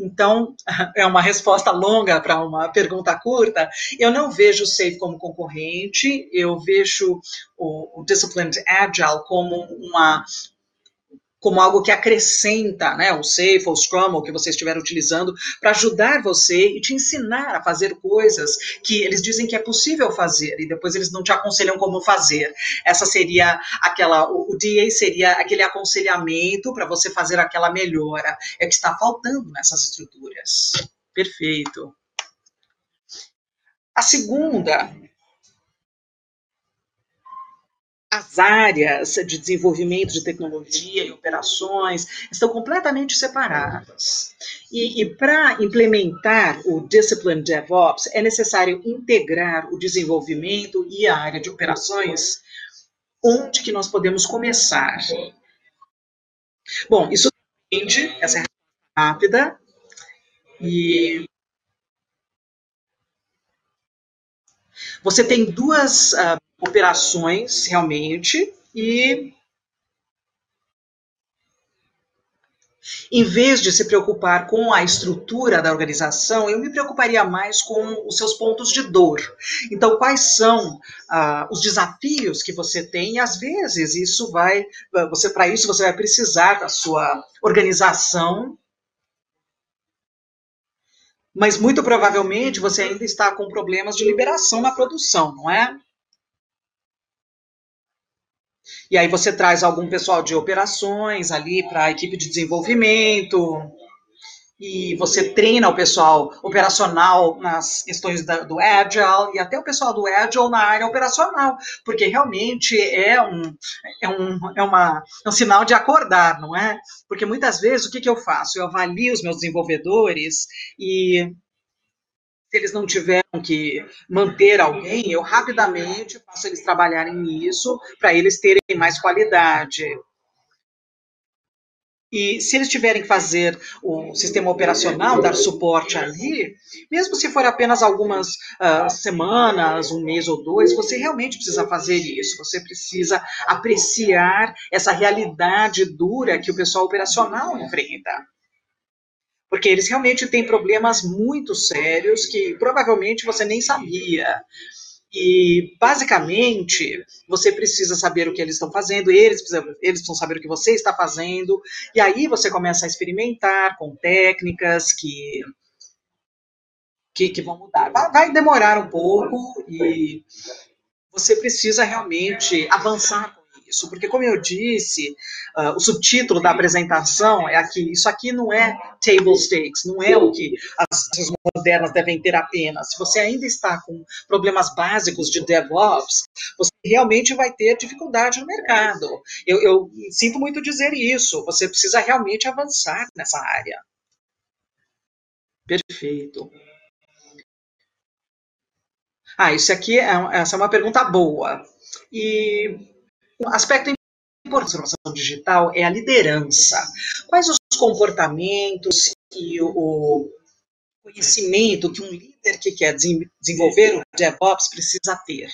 Então, é uma resposta longa para uma pergunta curta. Eu não vejo o SAFE como concorrente, eu vejo o, o Disciplined Agile como uma, como algo que acrescenta né, o Safe ou o Scrum, ou que você estiver utilizando, para ajudar você e te ensinar a fazer coisas que eles dizem que é possível fazer, e depois eles não te aconselham como fazer. Essa seria aquela, o, o DA seria aquele aconselhamento para você fazer aquela melhora. É que está faltando nessas estruturas. Perfeito. A segunda as áreas de desenvolvimento de tecnologia e operações estão completamente separadas. E, e para implementar o Discipline DevOps, é necessário integrar o desenvolvimento e a área de operações. Onde que nós podemos começar? Bom, isso depende, essa é rápida, e você tem duas uh, operações realmente e em vez de se preocupar com a estrutura da organização, eu me preocuparia mais com os seus pontos de dor. Então, quais são ah, os desafios que você tem? E às vezes isso vai, você para isso você vai precisar da sua organização mas muito provavelmente você ainda está com problemas de liberação na produção, não é? E aí você traz algum pessoal de operações ali para a equipe de desenvolvimento, e você treina o pessoal operacional nas questões da, do Agile e até o pessoal do Agile na área operacional, porque realmente é um, é um, é uma, é um sinal de acordar, não é? Porque muitas vezes o que, que eu faço? Eu avalio os meus desenvolvedores e se eles não tiveram que manter alguém, eu rapidamente faço eles trabalharem nisso para eles terem mais qualidade. E se eles tiverem que fazer o sistema operacional, dar suporte ali, mesmo se for apenas algumas uh, semanas, um mês ou dois, você realmente precisa fazer isso. Você precisa apreciar essa realidade dura que o pessoal operacional enfrenta porque eles realmente têm problemas muito sérios que provavelmente você nem sabia. E, basicamente, você precisa saber o que eles estão fazendo, eles precisam, eles precisam saber o que você está fazendo, e aí você começa a experimentar com técnicas que, que, que vão mudar. Vai, vai, demorar um pouco, e, você precisa realmente avançar isso, porque como eu disse, uh, o subtítulo da apresentação é aqui, isso aqui não é table stakes, não é o que as modernas devem ter apenas. Se você ainda está com problemas básicos de DevOps, você realmente vai ter dificuldade no mercado. Eu, eu sinto muito dizer isso, você precisa realmente avançar nessa área. Perfeito. Ah, isso aqui é, essa é uma pergunta boa. E um aspecto importante da transformação digital é a liderança. Quais os comportamentos e o conhecimento que um líder que quer desenvolver o DevOps precisa ter?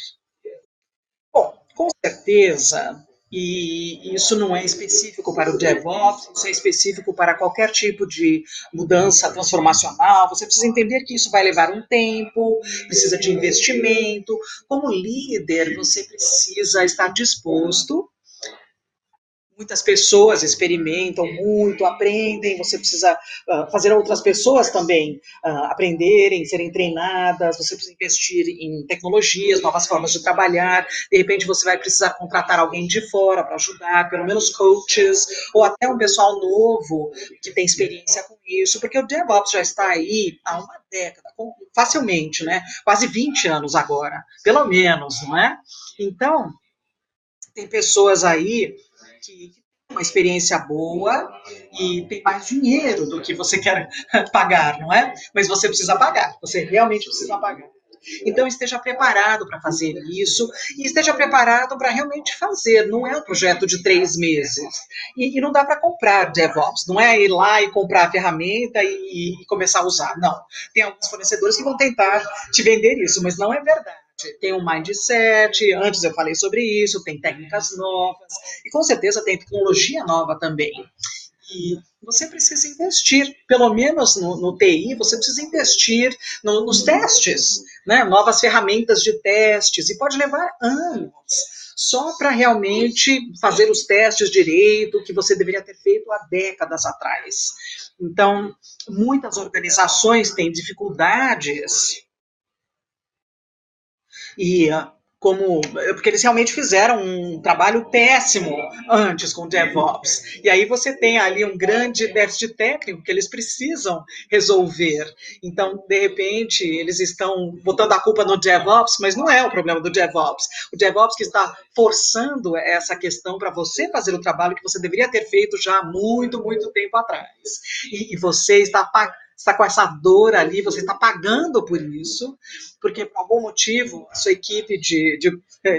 Bom, com certeza, e isso não é específico para o DevOps, isso é específico para qualquer tipo de mudança transformacional. Você precisa entender que isso vai levar um tempo, precisa de investimento. Como líder, você precisa estar disposto muitas pessoas experimentam muito, aprendem, você precisa uh, fazer outras pessoas também uh, aprenderem, serem treinadas, você precisa investir em tecnologias, novas formas de trabalhar, de repente você vai precisar contratar alguém de fora para ajudar, pelo menos coaches, ou até um pessoal novo que tem experiência com isso, porque o DevOps já está aí há uma década, facilmente, né? Quase 20 anos agora, pelo menos, não é? Então, tem pessoas aí que, tem uma experiência boa e tem mais dinheiro do que você quer pagar, não é? Mas você precisa pagar, você realmente precisa pagar. Então esteja preparado para fazer isso e esteja preparado para realmente fazer. Não é um projeto de três meses e, e não dá para comprar DevOps. Não é ir lá e comprar a ferramenta e, e começar a usar. Não. Tem alguns fornecedores que vão tentar te vender isso, mas não é verdade tem um mindset, antes eu falei sobre isso, tem técnicas novas, e com certeza tem tecnologia nova também. E você precisa investir, pelo menos no, no TI, você precisa investir no, nos testes, né? novas ferramentas de testes, e pode levar anos só para realmente fazer os testes direito, que você deveria ter feito há décadas atrás. Então, muitas organizações têm dificuldades e como porque eles realmente fizeram um trabalho péssimo antes com DevOps. E aí você tem ali um grande déficit técnico que eles precisam resolver. Então, de repente, eles estão botando a culpa no DevOps, mas não é o problema do DevOps. O DevOps que está forçando essa questão para você fazer o trabalho que você deveria ter feito já há muito, muito tempo atrás. E, e você está pagando está com essa dor ali, você está pagando por isso, porque por algum motivo a sua equipe de, de,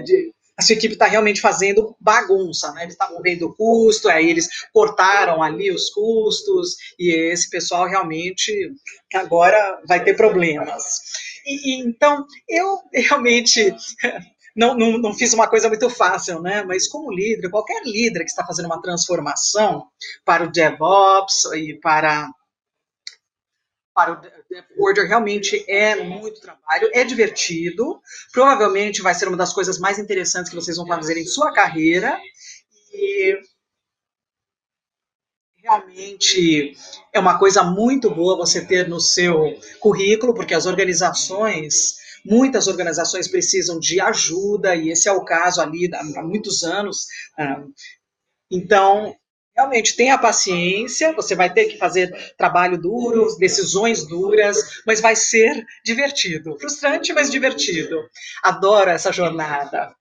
de a sua equipe está realmente fazendo bagunça, né? Eles estavam vendo o custo, aí eles cortaram ali os custos, e esse pessoal realmente agora vai ter problemas. E, e então, eu realmente não, não, não, fiz uma coisa muito fácil, né? Mas como líder, qualquer líder que está fazendo uma transformação para o DevOps e para para o Order realmente é muito trabalho, é divertido, provavelmente vai ser uma das coisas mais interessantes que vocês vão fazer em sua carreira, e realmente é uma coisa muito boa você ter no seu currículo, porque as organizações, muitas organizações precisam de ajuda, e esse é o caso ali há muitos anos, ah, então, realmente tenha paciência, você vai ter que fazer trabalho duro, decisões duras, mas vai ser divertido. Frustrante, mas divertido. Adoro essa jornada.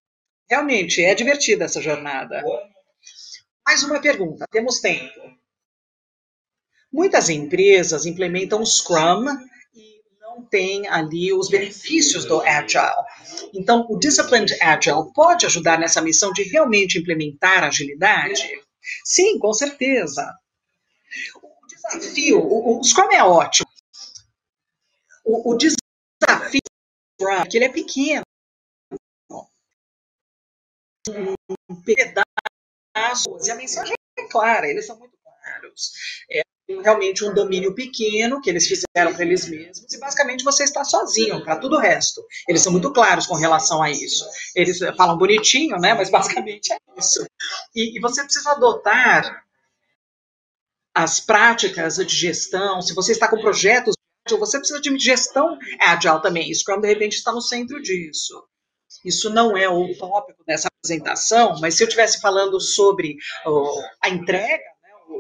Realmente é divertida essa jornada. Mais uma pergunta, temos tempo. Muitas empresas implementam Scrum e não têm ali os benefícios do Agile. Então, o Disciplined Agile pode ajudar nessa missão de realmente implementar agilidade? Sim, com certeza. O desafio, o, o Scrum é ótimo. O, o desafio é que ele é pequeno. Um pedaço, e a mensagem é clara, eles são muito claros. É realmente um domínio pequeno que eles fizeram para eles mesmos e basicamente você está sozinho para tudo o resto. Eles são muito claros com relação a isso. Eles falam bonitinho, né? Mas basicamente é isso. E, e você precisa adotar as práticas de gestão. Se você está com projetos você precisa de gestão agile também. Scrum de repente está no centro disso. isso não é o tópico dessa apresentação, mas se eu estivesse falando sobre uh, a entrega,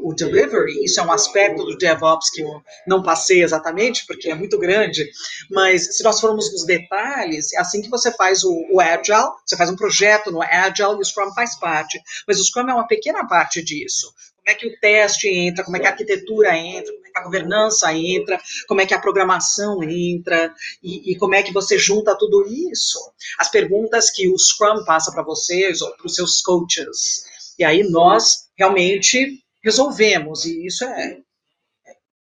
o delivery, isso é um aspecto do DevOps que eu não passei exatamente, porque é muito grande, mas se nós formos nos detalhes, é assim que você faz o, o Agile, você faz um projeto no Agile e o Scrum faz parte, mas o Scrum é uma pequena parte disso. Como é que o teste entra, como é que a arquitetura entra, como é que a governança entra, como é que a programação entra, e, e como é que você junta tudo isso. As perguntas que o Scrum passa para vocês ou para os seus coaches. E aí nós realmente resolvemos, e isso é,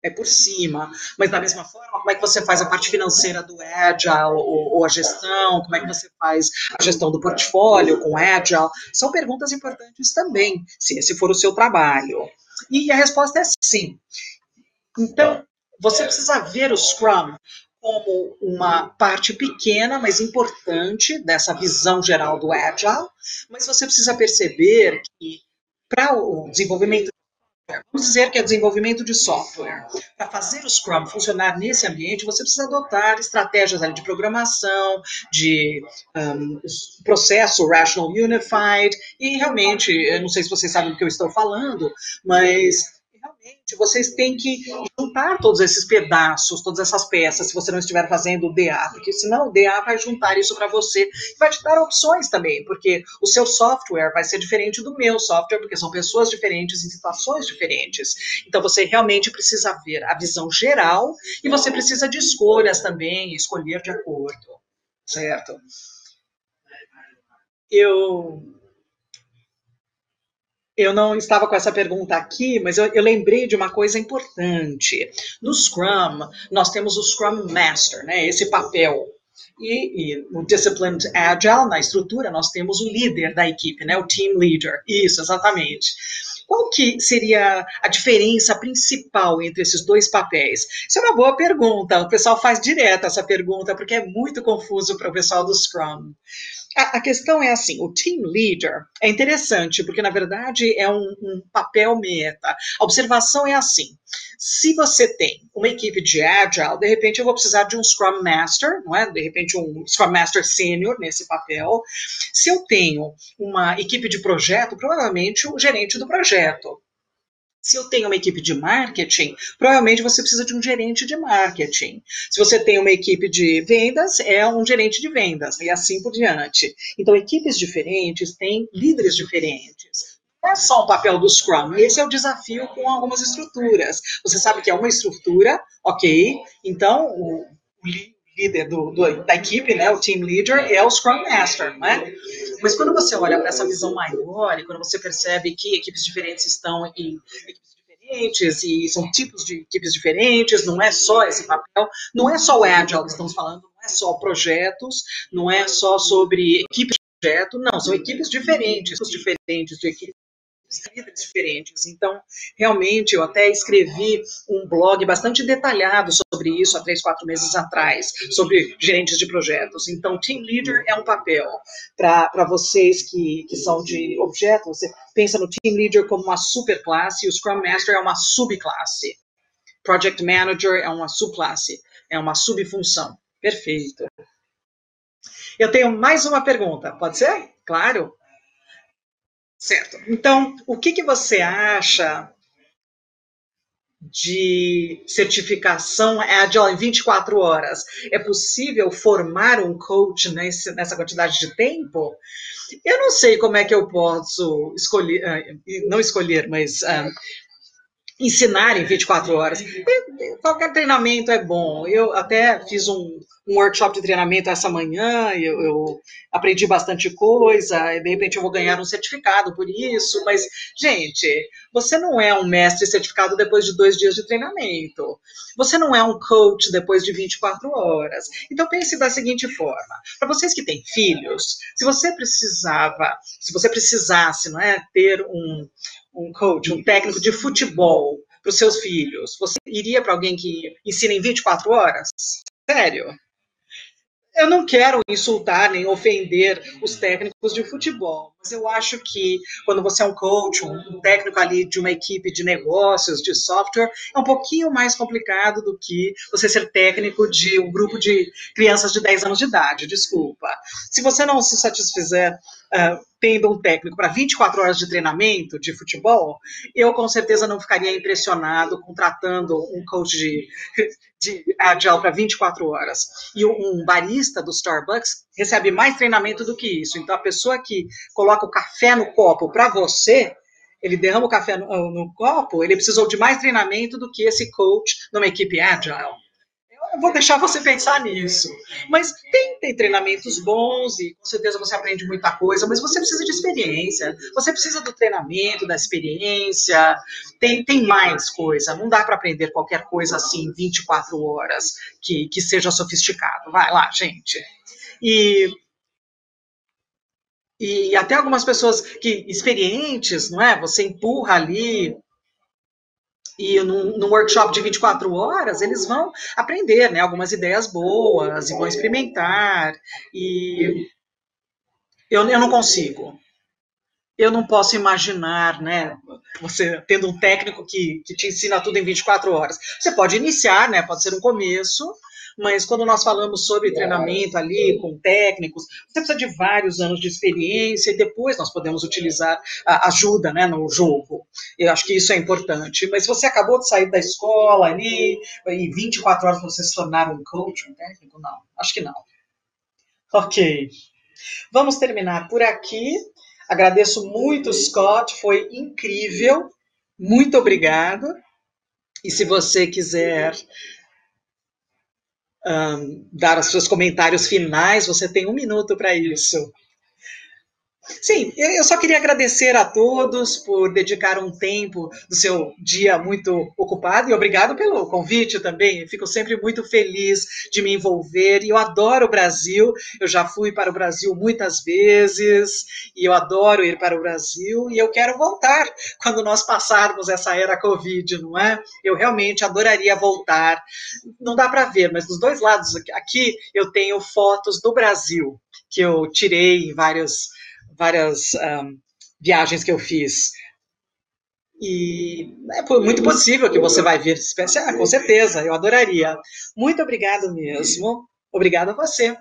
é por cima. Mas da mesma forma, como é que você faz a parte financeira do Agile, ou, ou, a gestão, como é que você faz a gestão do portfólio com Agile? São perguntas importantes também, se esse for o seu trabalho. E a resposta é sim. Então, você precisa ver o Scrum como uma parte pequena, mas importante dessa visão geral do Agile, mas você precisa perceber que para o desenvolvimento Vamos dizer que é desenvolvimento de software. Para fazer o Scrum funcionar nesse ambiente, você precisa adotar estratégias de programação, de um, processo Rational Unified, e realmente, eu não sei se vocês sabem do que eu estou falando, mas vocês têm que juntar todos esses pedaços, todas essas peças, se você não estiver fazendo o DA, porque senão o DA vai juntar isso para você e vai te dar opções também, porque o seu software vai ser diferente do meu software, porque são pessoas diferentes em situações diferentes. Então você realmente precisa ver a visão geral e você precisa de escolhas também, escolher de acordo, certo? Eu eu não estava com essa pergunta aqui, mas eu, eu, lembrei de uma coisa importante. No Scrum, nós temos o Scrum Master, né, esse papel. E, e, no Disciplined Agile, na estrutura, nós temos o líder da equipe, né, o Team Leader. Isso, exatamente. Qual que seria a diferença principal entre esses dois papéis? Isso é uma boa pergunta. O pessoal faz direto essa pergunta, porque é muito confuso para o pessoal do Scrum. A, a, questão é assim, o team leader é interessante, porque na verdade é um, um papel meta. A observação é assim, se você tem uma equipe de Agile, de repente eu vou precisar de um Scrum Master, não é? De repente um Scrum Master Sênior nesse papel. Se eu tenho uma equipe de projeto, provavelmente o gerente do projeto. Se eu tenho uma equipe de marketing, provavelmente você precisa de um gerente de marketing. Se você tem uma equipe de vendas, é um gerente de vendas, e assim por diante. Então, equipes diferentes têm líderes diferentes. Não é só um papel do Scrum, esse é o desafio com algumas estruturas. Você sabe que é uma estrutura, ok, então o, o líder do, do, da equipe, né, o team leader, é o Scrum Master, né? Mas quando você olha para essa visão maior e quando você percebe que equipes diferentes estão em equipes diferentes e são tipos de equipes diferentes, não é só esse papel, não é só o Agile que estamos falando, não é só projetos, não é só sobre equipes de projeto, não, são equipes diferentes, diferentes de equipes líderes diferentes. Então, realmente, eu até escrevi um blog bastante detalhado sobre isso há três, quatro meses atrás, sobre gerentes de projetos. Então, Team Leader é um papel para vocês que, que são de objeto. Você pensa no Team Leader como uma superclasse e o Scrum Master é uma subclasse. Project Manager é uma subclasse, é uma subfunção. Perfeito. Eu tenho mais uma pergunta, pode ser? Claro. Certo. Então, o que, que você acha de certificação Agile em 24 horas? É possível formar um coach nesse, nessa quantidade de tempo? Eu não sei como é que eu posso escolher, ah, não escolher, mas uh, ensinar em 24 horas. Qualquer treinamento é bom. Eu até fiz um, um workshop de treinamento essa manhã, eu, eu, aprendi bastante coisa, e de repente eu vou ganhar um certificado por isso, mas, gente, você não é um mestre certificado depois de dois dias de treinamento. Você não é um coach depois de 24 horas. Então pense da seguinte forma: para vocês que têm filhos, se você precisava, se você precisasse, não é, ter um, um coach, um técnico de futebol para os seus filhos, você iria para alguém que ensina em 24 horas? Sério? Eu não quero insultar nem ofender os técnicos de futebol, mas eu acho que quando você é um coach, um técnico ali de uma equipe de negócios, de software, é um pouquinho mais complicado do que você ser técnico de um grupo de crianças de 10 anos de idade, desculpa. Se você não se satisfizer uh, tendo um técnico para 24 horas de treinamento de futebol, eu com certeza não ficaria impressionado contratando um coach de, de agile para 24 horas. E um barista do Starbucks recebe mais treinamento do que isso. Então, a pessoa que coloca o café no copo para você, ele derrama o café no, no copo, ele precisou de mais treinamento do que esse coach numa equipe agile vou deixar você pensar nisso. Mas tem, tem treinamentos bons e com certeza você aprende muita coisa, mas você precisa de experiência. Você precisa do treinamento, da experiência. Tem, tem mais coisa. Não dá para aprender qualquer coisa assim 24 horas que, que seja sofisticado. Vai lá, gente. E e até algumas pessoas que experientes, não é? Você empurra ali e num, num, workshop de 24 horas, eles vão aprender né, algumas ideias boas e vão experimentar. E eu, eu não consigo. Eu não posso imaginar, né, você tendo um técnico que, que te ensina tudo em 24 horas. Você pode iniciar, né, pode ser um começo, mas quando nós falamos sobre treinamento ali com técnicos, você precisa de vários anos de experiência e depois nós podemos utilizar a ajuda né, no jogo. Eu acho que isso é importante. Mas você acabou de sair da escola ali, e 24 horas você se tornar um coach, um técnico? Não, acho que não. Ok. Vamos terminar por aqui. Agradeço muito, Scott, foi incrível. Muito obrigado. E se você quiser um, dar os seus comentários finais. Você tem um minuto para isso. Sim, eu só queria agradecer a todos por dedicar um tempo do seu dia muito ocupado e obrigado pelo convite também. fico sempre muito feliz de me envolver e eu adoro o Brasil. Eu já fui para o Brasil muitas vezes e eu adoro ir para o Brasil e eu quero voltar quando nós passarmos essa era Covid, não é? Eu realmente adoraria voltar. Não dá para ver, mas dos dois lados aqui eu tenho fotos do Brasil que eu tirei em vários várias um, viagens que eu fiz. E é muito possível que você vai vir especial, com certeza, eu adoraria. Muito obrigado mesmo. Obrigado a você.